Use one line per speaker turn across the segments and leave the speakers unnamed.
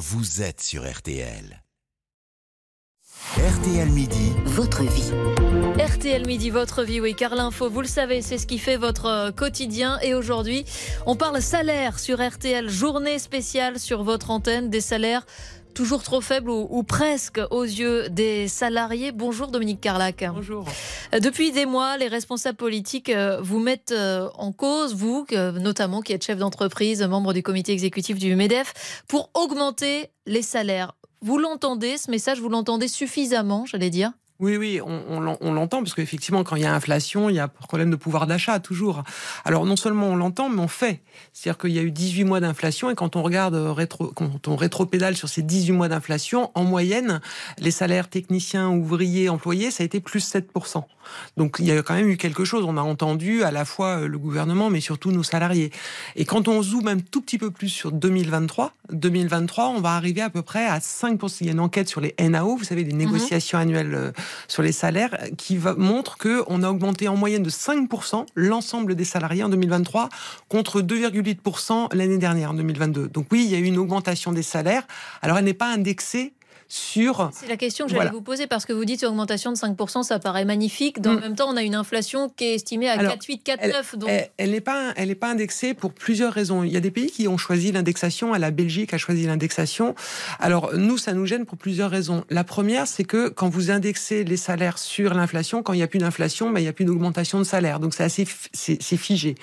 vous êtes sur RTL. RTL Midi.
Votre vie.
RTL Midi, votre vie, oui, car l'info, vous le savez, c'est ce qui fait votre euh, quotidien. Et aujourd'hui, on parle salaire sur RTL, journée spéciale sur votre antenne, des salaires toujours trop faibles ou, presque aux yeux des salariés. Bonjour Dominique Carlac.
Bonjour.
Euh, depuis des mois, les responsables politiques euh, vous mettent en cause, vous, notamment qui êtes chef d'entreprise, membre du comité exécutif du MEDEF, pour augmenter les salaires. Vous l'entendez, ce message, vous l'entendez suffisamment, j'allais dire?
Oui, oui, on, l'entend, parce qu'effectivement, quand il y a inflation, il y a problème de pouvoir d'achat, toujours. Alors, non seulement on l'entend, mais on fait. C'est-à-dire qu'il y a eu 18 mois d'inflation, et quand on regarde, euh, rétro, quand on rétropédale sur ces 18 mois d'inflation, en moyenne, les salaires techniciens, ouvriers, employés, ça a été plus 7%. Donc, il y a quand même eu quelque chose. On a entendu à la fois euh, le gouvernement, mais surtout nos salariés. Et quand on zoome un tout petit peu plus sur 2023, 2023, on va arriver à peu près à 5%. Il y a une enquête sur les NAO, vous savez, les mhm. négociations annuelles euh, sur les salaires qui va, montre qu'on a augmenté en moyenne de 5% l'ensemble des salariés en 2023 contre 2,8% l'année dernière en 2022. Donc oui, il y a eu une augmentation des salaires. Alors elle n'est pas indexée sur.
C'est la question que j'allais vous poser parce que vous dites une augmentation de 5%, ça paraît magnifique. Dans le mm. même temps, on a une inflation qui est estimée à 4,8, 4,9.
Donc... Elle n'est pas, elle pas indexée pour plusieurs raisons. Il y a des pays qui ont choisi l'indexation. La Belgique a choisi l'indexation. Alors nous, ça nous gêne pour plusieurs raisons. La première, c'est que quand vous indexez les salaires sur l'inflation, quand il n'y a plus d'inflation, ben, il n'y a plus d'augmentation de salaire. Donc c'est assez, c'est figé.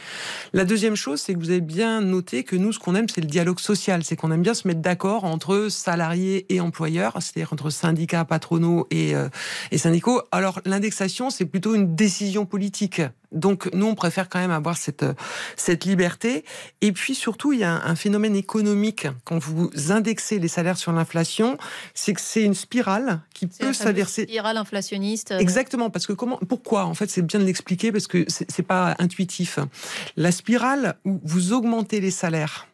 La deuxième chose, c'est que vous avez bien noté que nous, ce qu'on aime, c'est le dialogue social. C'est qu'on aime bien se mettre d'accord entre salariés et employeurs c'est-à-dire entre syndicats patronaux et, euh, et syndicaux. Alors l'indexation, c'est plutôt une décision politique. Donc nous, on préfère quand même avoir cette, cette liberté. Et puis surtout, il y a un, phénomène économique quand vous indexez les salaires sur l'inflation, c'est que c'est une spirale qui peut s'inverser.
Spirale inflationniste. Euh.
Exactement, parce que comment, pourquoi En fait, c'est bien de l'expliquer parce que c'est pas intuitif. La spirale où vous augmentez les salaires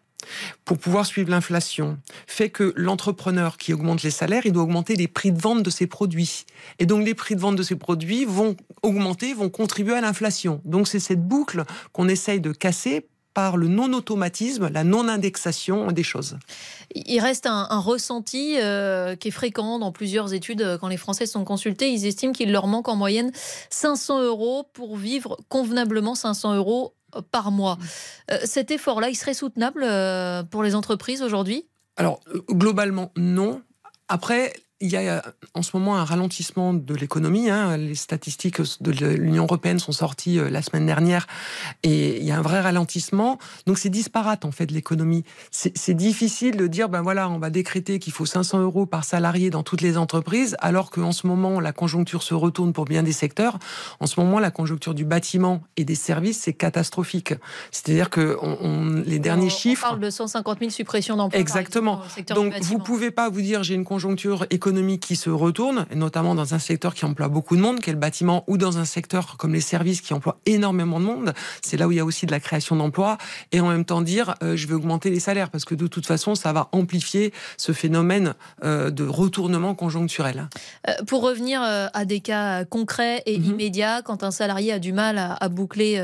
pour pouvoir suivre l'inflation fait que l'entrepreneur qui augmente les salaires, il doit augmenter les prix de vente de ses produits. Et donc les prix de vente de ses produits vont augmenter, vont contribuer à l'inflation. Donc c'est cette boucle qu'on essaye de casser par le non-automatisme, la non-indexation des choses.
Il reste un, ressenti euh, qui est fréquent dans plusieurs études euh, quand les Français sont consultés. Ils estiment qu'il leur manque en moyenne 500 euros pour vivre convenablement, 500 euros par mois. Euh, cet effort-là, il serait soutenable euh, pour les entreprises aujourd'hui?
Alors, euh, globalement, non. Après, il y a en ce moment un ralentissement de l'économie. Hein. Les statistiques de l'Union européenne sont sorties la semaine dernière et il y a un vrai ralentissement. Donc c'est disparate en fait l'économie. C'est difficile de dire ben voilà on va décréter qu'il faut 500 euros par salarié dans toutes les entreprises alors qu'en ce moment la conjoncture se retourne pour bien des secteurs. En ce moment la conjoncture du bâtiment et des services c'est catastrophique. C'est-à-dire que on, les derniers chiffres.
On parle de 150 000 suppressions d'emplois.
Exactement. Donc vous pouvez pas vous dire j'ai une conjoncture économique qui se retourne, et notamment dans un secteur qui emploie beaucoup de monde, qui est le bâtiment, ou dans un secteur comme les services qui emploient énormément de monde. C'est là où il y a aussi de la création d'emplois, et en même temps dire euh, je vais augmenter les salaires, parce que de toute façon, ça va amplifier ce phénomène euh, de retournement conjoncturel.
Euh, pour revenir à des cas concrets et mhm. immédiats, quand un salarié a du mal à, boucler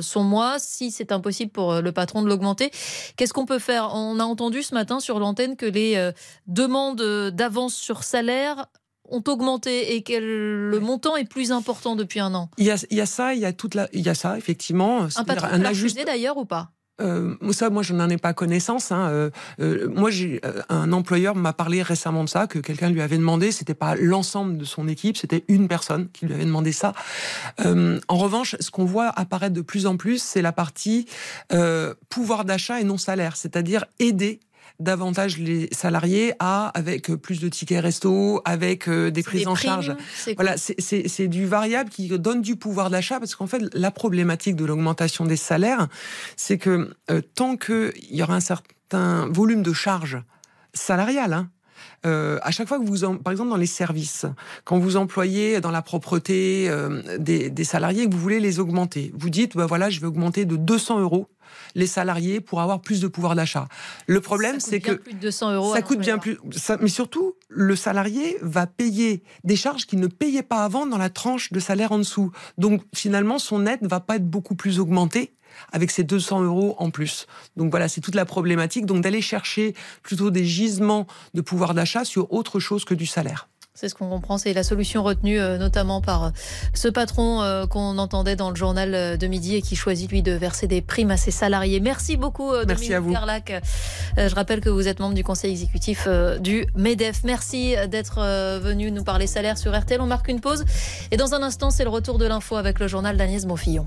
son mois, si c'est impossible pour le patron de l'augmenter, qu'est-ce qu'on peut faire? On a entendu ce matin sur l'antenne que les demandes d'avance sur salaires ont augmenté et que le montant est plus important depuis un an.
Il y a, ça, il y a toute la, il y a ça effectivement.
Un patron un ajusté d'ailleurs ou pas?
Euh, ça, moi, je n'en ai pas connaissance. Hein. Euh, euh, moi, j'ai un employeur m'a parlé récemment de ça, que quelqu'un lui avait demandé. C'était pas l'ensemble de son équipe, c'était une personne qui lui avait demandé ça. en revanche, ce qu'on voit apparaître de plus en plus, c'est la partie pouvoir d'achat et non salaire, c'est-à-dire aider davantage les salariés à avec plus de tickets resto, avec euh, des prises en charge. Voilà, c'est du variable qui donne du pouvoir d'achat parce qu'en fait la problématique de l'augmentation des salaires, c'est que euh, tant qu'il y aura un certain volume de charges salariales, hein, euh, à chaque fois que vous, par exemple dans les services, quand vous employez dans la propreté des, des, salariés que vous voulez les augmenter, vous dites, bah voilà, je vais augmenter de 200 euros les salariés pour avoir plus de pouvoir d'achat. Le problème, c'est que
plus de 200 euros
ça coûte bien plus. mais surtout, le salarié va payer des charges qu'il ne payait pas avant dans la tranche de salaire en dessous. Donc finalement, son aide va pas être beaucoup plus augmentée avec ces 200 euros en plus. Donc voilà, c'est toute la problématique. Donc d'aller chercher plutôt des gisements de pouvoir d'achat sur autre chose que du salaire.
C'est ce qu'on comprend, c'est la solution retenue euh, notamment par euh, ce patron euh, qu'on entendait dans le journal de midi et qui choisit lui de verser des primes à ses salariés. Merci beaucoup
Merci
Dominique Carlac. Je rappelle que vous êtes membre du conseil exécutif du MEDEF. Merci d'être venu nous parler salaire sur RTL. On marque une pause et dans un instant, c'est le retour de l'info avec le journal d'Agnès Monfillon.